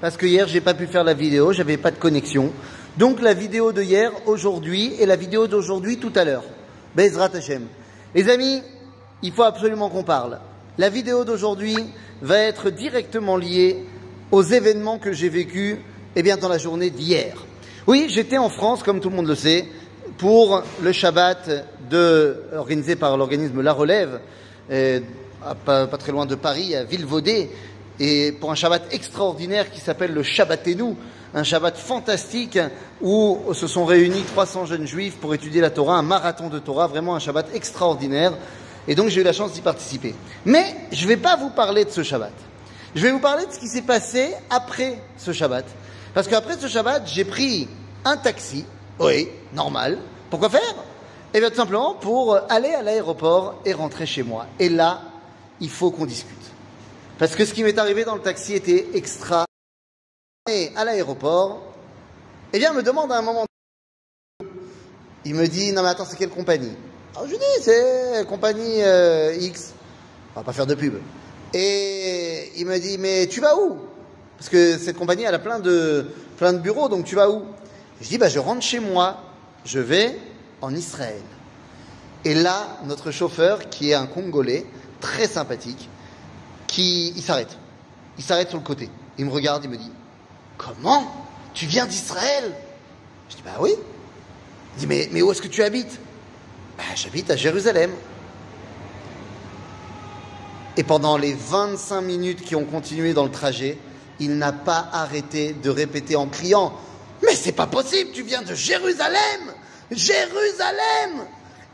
parce que hier j'ai pas pu faire la vidéo, j'avais pas de connexion. Donc la vidéo de hier, aujourd'hui, et la vidéo d'aujourd'hui tout à l'heure. Bezrat Hashem. Les amis, il faut absolument qu'on parle. La vidéo d'aujourd'hui va être directement liée aux événements que j'ai vécus eh bien, dans la journée d'hier. Oui, j'étais en France, comme tout le monde le sait, pour le Shabbat de, organisé par l'organisme La Relève, euh, pas, pas, très loin de Paris, à Villevaudé, et pour un Shabbat extraordinaire qui s'appelle le Shabbatenou, un Shabbat fantastique où se sont réunis 300 jeunes juifs pour étudier la Torah, un marathon de Torah, vraiment un Shabbat extraordinaire. Et donc j'ai eu la chance d'y participer. Mais je ne vais pas vous parler de ce Shabbat. Je vais vous parler de ce qui s'est passé après ce Shabbat. Parce qu'après ce Shabbat, j'ai pris un taxi, oui, normal. Pourquoi faire? Eh bien tout simplement pour aller à l'aéroport et rentrer chez moi. Et là, il faut qu'on discute. Parce que ce qui m'est arrivé dans le taxi était extra. Et à l'aéroport, eh bien, me demande à un moment. Il me dit Non, mais attends, c'est quelle compagnie? Alors je lui dis C'est compagnie euh, X. On va pas faire de pub. Et il me dit Mais tu vas où? Parce que cette compagnie, elle a plein de, plein de bureaux, donc tu vas où? Je dis bah, Je rentre chez moi. Je vais en Israël. Et là, notre chauffeur, qui est un Congolais, très sympathique, il s'arrête. Il s'arrête sur le côté. Il me regarde, il me dit, comment? Tu viens d'Israël? Je dis, bah oui. Il dit, mais, mais où est-ce que tu habites? Bah, J'habite à Jérusalem. Et pendant les 25 minutes qui ont continué dans le trajet, il n'a pas arrêté de répéter en criant, mais c'est pas possible, tu viens de Jérusalem Jérusalem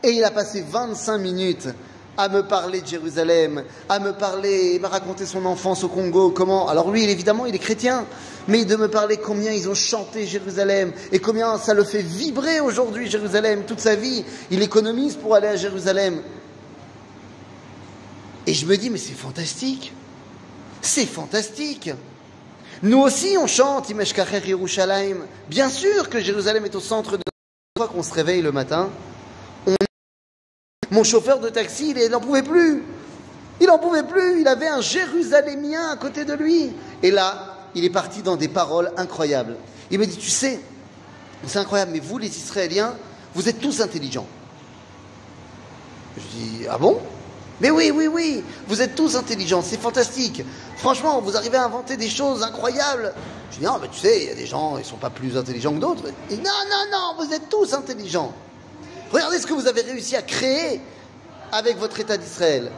Et il a passé 25 minutes à me parler de Jérusalem, à me parler, m'a raconté son enfance au Congo, comment. Alors lui, évidemment, il est chrétien, mais de me parler combien ils ont chanté Jérusalem et combien ça le fait vibrer aujourd'hui Jérusalem. Toute sa vie, il économise pour aller à Jérusalem. Et je me dis, mais c'est fantastique. C'est fantastique. Nous aussi, on chante Imeshkacher Yerushalayim. Bien sûr que Jérusalem est au centre de fois qu'on se réveille le matin. Mon chauffeur de taxi, il n'en pouvait plus. Il n'en pouvait plus. Il avait un Jérusalémien à côté de lui. Et là, il est parti dans des paroles incroyables. Il me dit, tu sais, c'est incroyable, mais vous, les Israéliens, vous êtes tous intelligents. Je dis, ah bon? Mais oui, oui, oui, vous êtes tous intelligents, c'est fantastique. Franchement, vous arrivez à inventer des choses incroyables. Je dis, non, mais tu sais, il y a des gens, ils ne sont pas plus intelligents que d'autres. Non, non, non, vous êtes tous intelligents. Regardez ce que vous avez réussi à créer avec votre État d'Israël.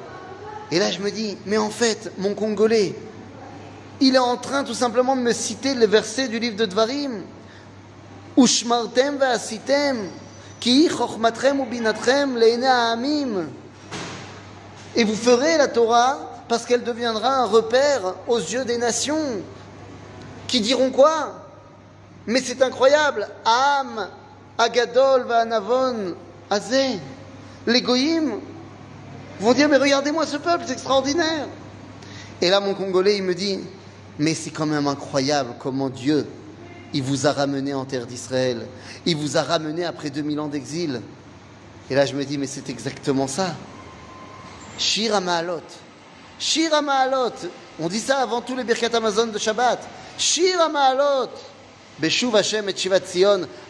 Et là, je me dis, mais en fait, mon Congolais, il est en train tout simplement de me citer le verset du livre de Dvarim. Ushmartem ve'asitem, ki ubinatrem le'ene ha'amim. Et vous ferez la Torah parce qu'elle deviendra un repère aux yeux des nations. Qui diront quoi? Mais c'est incroyable. Am, Agadol, Vanavon, Azé. Les vont dire, mais regardez-moi ce peuple, c'est extraordinaire. Et là, mon Congolais, il me dit, mais c'est quand même incroyable comment Dieu, il vous a ramené en terre d'Israël. Il vous a ramené après 2000 ans d'exil. Et là, je me dis, mais c'est exactement ça. Shir Ma'alot. Shir Ma'alot. On dit ça avant tous les Birkat Amazon de Shabbat. Shir Ma'alot. Beshuv Hashem et.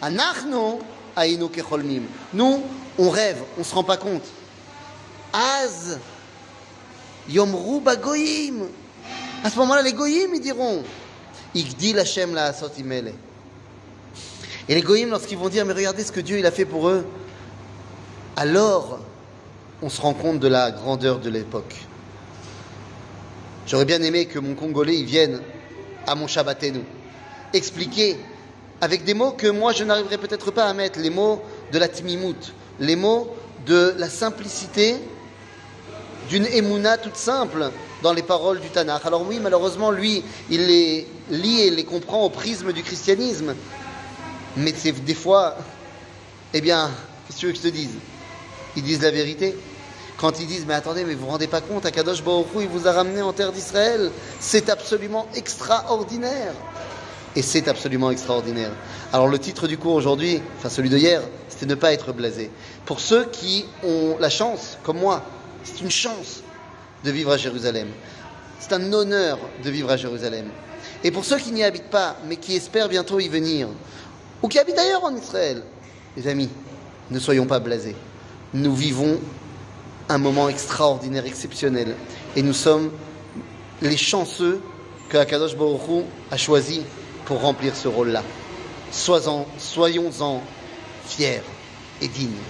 Anachnu kecholmim. Nous, on rêve, on ne se rend pas compte. Az yomru bagoyim. À ce moment-là, les goyim, ils diront Igdil Hashem la asot imele. Et les goyim, lorsqu'ils vont dire Mais regardez ce que Dieu a fait pour eux, alors on se rend compte de la grandeur de l'époque. J'aurais bien aimé que mon Congolais il vienne à mon Shabbatenu expliquer avec des mots que moi je n'arriverai peut-être pas à mettre, les mots de la timimout, les mots de la simplicité d'une émouna toute simple dans les paroles du Tanakh. Alors oui, malheureusement, lui, il les lit et les comprend au prisme du christianisme. Mais c'est des fois, eh bien, qu'est-ce que je te dise? Ils disent la vérité. Quand ils disent, mais attendez, mais vous vous rendez pas compte, Akadosh Baruch Hu, il vous a ramené en terre d'Israël. C'est absolument extraordinaire. Et c'est absolument extraordinaire. Alors le titre du cours aujourd'hui, enfin celui de hier, c'était ne pas être blasé. Pour ceux qui ont la chance, comme moi, c'est une chance de vivre à Jérusalem. C'est un honneur de vivre à Jérusalem. Et pour ceux qui n'y habitent pas, mais qui espèrent bientôt y venir, ou qui habitent ailleurs en Israël, les amis, ne soyons pas blasés. Nous vivons un moment extraordinaire, exceptionnel. Et nous sommes les chanceux que Akadosh Baruch a choisi pour remplir ce rôle-là. Soyons-en fiers et dignes.